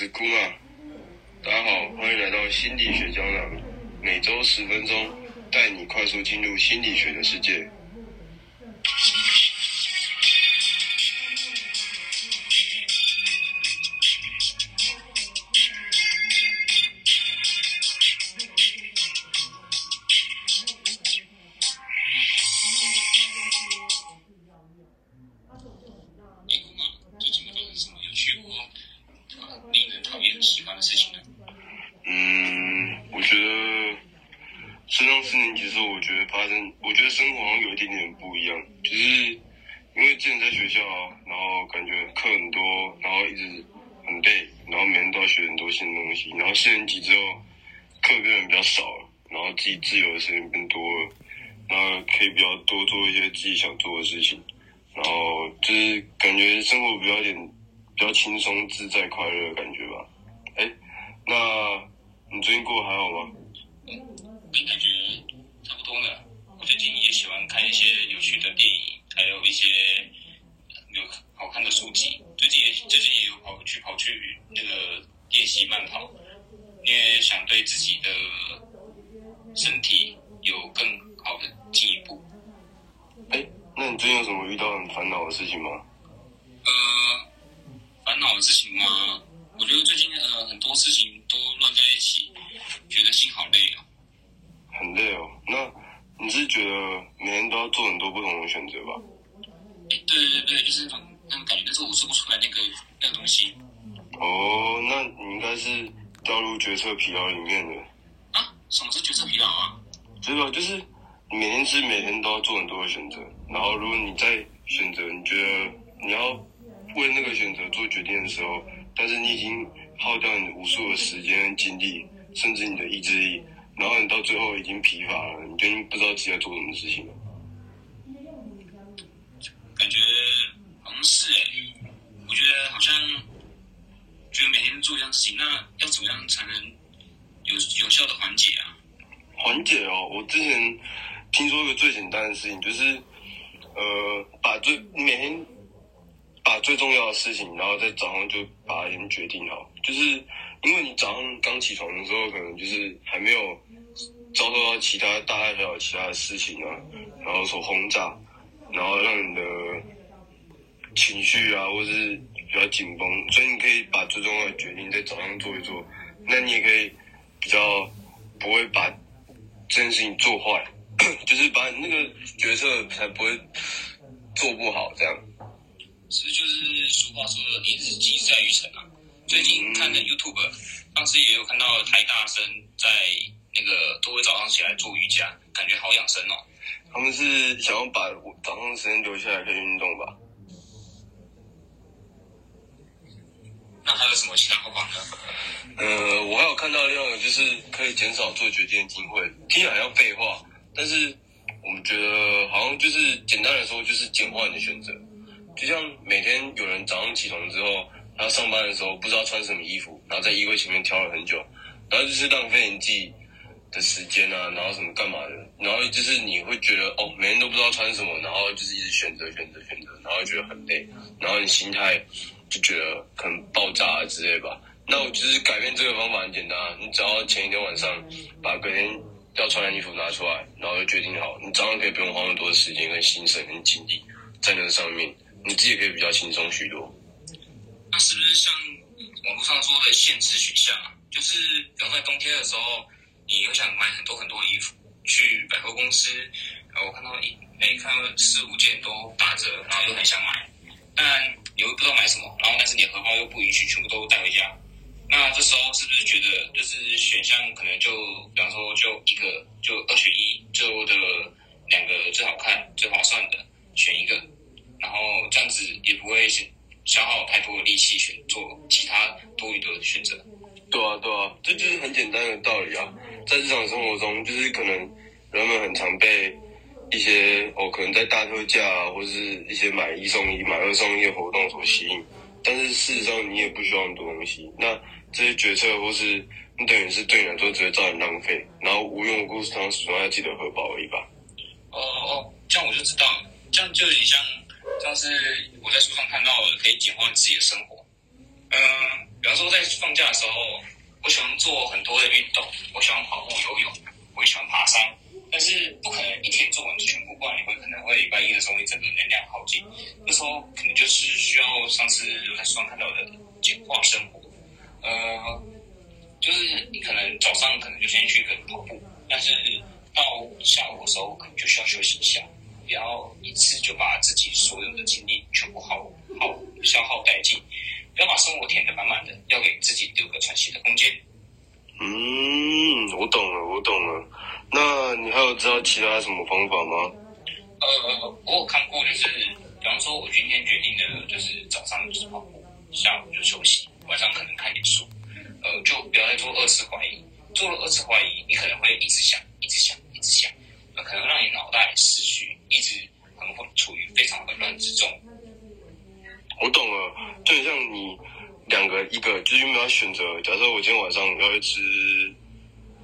是姑啊，大家好，欢迎来到心理学胶囊，每周十分钟，带你快速进入心理学的世界。四年级的时候，我觉得发生，我觉得生活好像有一点点不一样，就是因为之前在学校啊，然后感觉课很多，然后一直很累，然后每天都要学很多新的东西。然后四年级之后，课变得比较少了，然后自己自由的时间变多了，然后可以比较多做一些自己想做的事情，然后就是感觉生活比较点比较轻松、自在、快乐的感觉吧。哎，那你最近过得还好吗？感觉差不多呢。我最近也喜欢看一些有趣的电影，还有一些有好看的书籍。最近也最近也有跑去跑去那个练习慢跑，因为想对自己的身体有更好的进一步。哎，那你最近有什么遇到很烦恼的事情吗？呃，烦恼的事情吗？我觉得最近呃很多事情都乱在一起，觉得心好累哦。很累哦，那你是觉得每天都要做很多不同的选择吧？对对对，就是那种那种感觉，但是我说不出来那个那个东西。哦，那你应该是掉入决策疲劳里面的。啊？什么是决策疲劳啊？知道，就是你每天是每天都要做很多的选择，然后如果你在选择，你觉得你要为那个选择做决定的时候，但是你已经耗掉你无数的时间、精力，甚至你的意志力。然后你到最后已经疲乏了，你就已经不知道自己在做什么事情了。感觉好像是哎，我觉得好像觉得每天做一样事情，那要怎么样才能有有效的缓解啊？缓解哦，我之前听说一个最简单的事情，就是呃，把最每天把最重要的事情，然后在早上就把它先决定好，就是。因为你早上刚起床的时候，可能就是还没有遭受到其他大大小小其他的事情啊，然后所轰炸，然后让你的情绪啊，或是比较紧绷，所以你可以把最重要的决定在早上做一做，那你也可以比较不会把这件事情做坏，就是把你那个决策才不会做不好这样。其实就是俗话说的“一日积在于晨”啊。最近看的 YouTube，当时也有看到台大生在那个都会早上起来做瑜伽，感觉好养生哦。他们是想要把早上时间留下来可以运动吧？那还有什么其他方法呢？呃，我还有看到另外一个，就是可以减少做决定的机会。听起来像废话，但是我们觉得好像就是简单来说，就是简化你的选择。就像每天有人早上起床之后。然后上班的时候不知道穿什么衣服，然后在衣柜前面挑了很久，然后就是浪费你自己的时间啊，然后什么干嘛的，然后就是你会觉得哦，每天都不知道穿什么，然后就是一直选择选择选择，然后觉得很累，然后你心态就觉得可能爆炸啊之类吧。那我就是改变这个方法很简单，你只要前一天晚上把隔天要穿的衣服拿出来，然后就决定好，你早上可以不用花那么多的时间跟心神跟精力在那上面，你自己可以比较轻松许多。那是不是像网络上说的限制选项啊？就是比方在冬天的时候，你又想买很多很多衣服，去百货公司，然后我看到一每看到四五件都打折，然后又很想买，但你又不知道买什么，然后但是你荷包又不允许全部都带回家，那这时候是不是觉得就是选项可能就比方说就一个就二选一，最后的两个最好看最划算的选一个，然后这样子也不会选。消耗太多的力气选做其他多余的选择，对啊，对啊，这就是很简单的道理啊。在日常生活中，就是可能人们很常被一些哦，可能在大特价啊，或是一些买一送一、买二送一的活动所吸引。但是事实上，你也不需要很多东西。那这些决策或是你等于是对你来说只会造成浪费，然后无用无故常损害自己的荷包而已吧。哦哦，这样我就知道，这样就点像。像是我在书上看到的，可以简化自己的生活。嗯，比方说在放假的时候，我喜欢做很多的运动，我喜欢跑步、游泳，我也喜欢爬山。但是不可能一天做完全部，不然你会可能会礼拜一的时候你整个能量耗尽。那时候可能就是需要上次在书上看到的简化生活。呃，就是你可能早上可能就先去个跑步，但是到下午的时候可能就需要休息一下，不要一次就把自己所有的精力全部耗耗消耗殆尽，要把生活填得满满的，要给自己留个喘息的空间。嗯，我懂了，我懂了。那你还有知道其他什么方法吗？呃，我有看过，就是比方说，我今天决定的就是早上就是跑步，下午就休息，晚上可能看点书。呃，就不要再做二次怀疑。做了二次怀疑，你可能会一直想，一直想，一直想，那可能让你脑袋思绪一直很混，处于非常混乱之中。我懂了，就很像你两个，一个就是没有选择。假设我今天晚上要去吃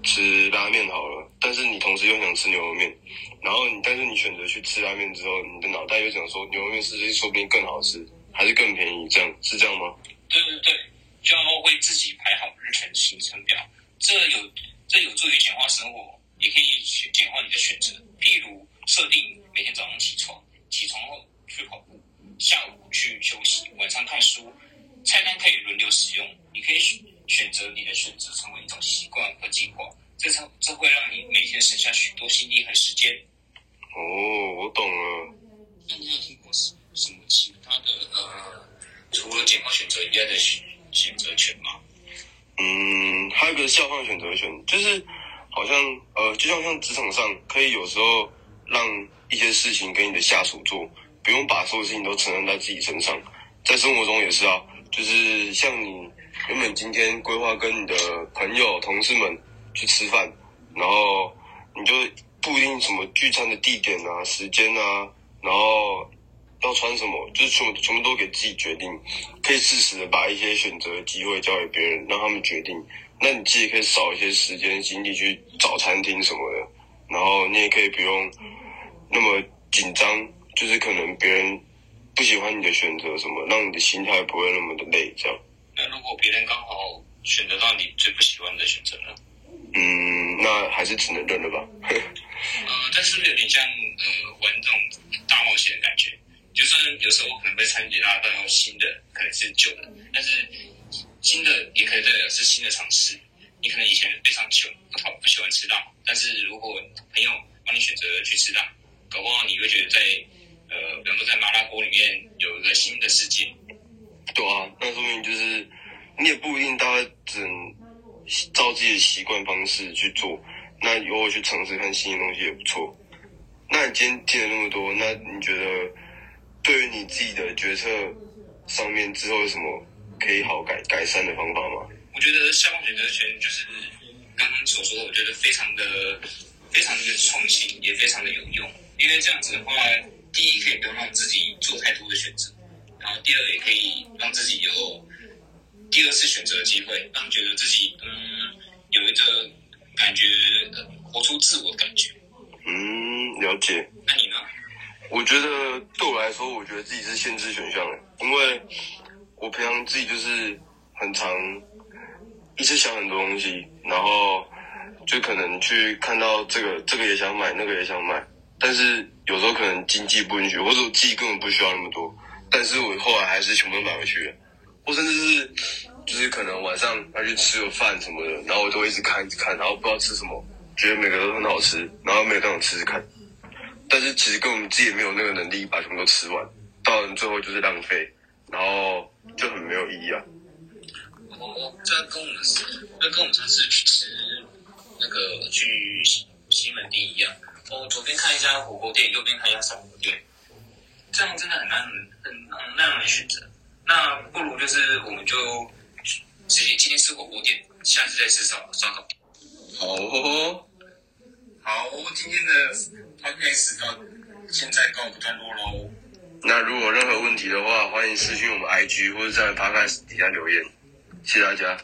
吃拉面好了，但是你同时又想吃牛肉面，然后你但是你选择去吃拉面之后，你的脑袋又想说牛肉面是不是说不定更好吃，还是更便宜？这样是这样吗？对对对，就要为自己排好日程行程表。这有这有助于简化生活，也可以简化你的选择。譬如设定每天早上起床，起床后去跑步，下午去休息，晚上看书。菜单可以轮流使用，你可以选选择你的选择成为一种习惯和计划。这这这会让你每天省下许多心力和时间。哦，我懂了。那你有听过什什么其他的呃，除了简化选择以外的选选择权吗？嗯，还有一个下放选择权，就是好像呃，就像像职场上，可以有时候让一些事情给你的下属做，不用把所有事情都承担在自己身上。在生活中也是啊，就是像你原本今天规划跟你的朋友、同事们去吃饭，然后你就不一定什么聚餐的地点啊、时间啊，然后要穿什么，就是全部全部都给自己决定，可以适时的把一些选择机会交给别人，让他们决定。那你自己可以少一些时间精力去找餐厅什么的，然后你也可以不用那么紧张，就是可能别人不喜欢你的选择什么，让你的心态不会那么的累，这样。那如果别人刚好选择到你最不喜欢的选择呢？嗯，那还是只能认了吧。呃，但是有点像呃玩这种大冒险的感觉，就算有时候可能被参与拉到新的，可能是旧的，但是新的也可以代表是新的尝试。你可能以前非常喜欢不讨不喜欢吃辣，但是如果朋友帮你选择去吃辣，搞不好你会觉得在呃，比方说在麻辣锅里面有一个新的世界。对啊，那说明就是你也不一定大家只能照自己的习惯方式去做，那偶尔去尝试看新的东西也不错。那你今天听了那么多，那你觉得对于你自己的决策上面之后有什么可以好改改善的方法吗？我觉得下方选择权就是刚刚所说的，我觉得非常的非常的创新，也非常的有用。因为这样子的话，第一可以不用让自己做太多的选择，然后第二也可以让自己有第二次选择的机会，让觉得自己嗯有一个感觉，呃活出自我的感觉。嗯，了解。那你呢？我觉得对我来说，我觉得自己是限制选项的，因为我平常自己就是很常一直想很多东西，然后就可能去看到这个这个也想买，那个也想买，但是有时候可能经济不允许，或者我自己根本不需要那么多，但是我后来还是全部都买回去了，或甚至是就是可能晚上要去吃个饭什么的，然后我都会一直看一直看，然后不知道吃什么，觉得每个都很好吃，然后每个都想吃吃看。但是其实跟我们自己也没有那个能力把全部都吃完，到了最后就是浪费，然后就很没有意义啊。哦，这跟我们这跟我们上次去吃那个去西西门町一样。哦，左边看一家火锅店，右边看一家烧烤店，这样真的很难很很难让人选择。那不如就是我们就直接今天吃火锅店，下次再吃烧烧烤。好哦，好，今天的 podcast 到现在告一段落喽。那如果任何问题的话，欢迎私信我们 IG 或者在 Podcast 底下留言，谢谢大家。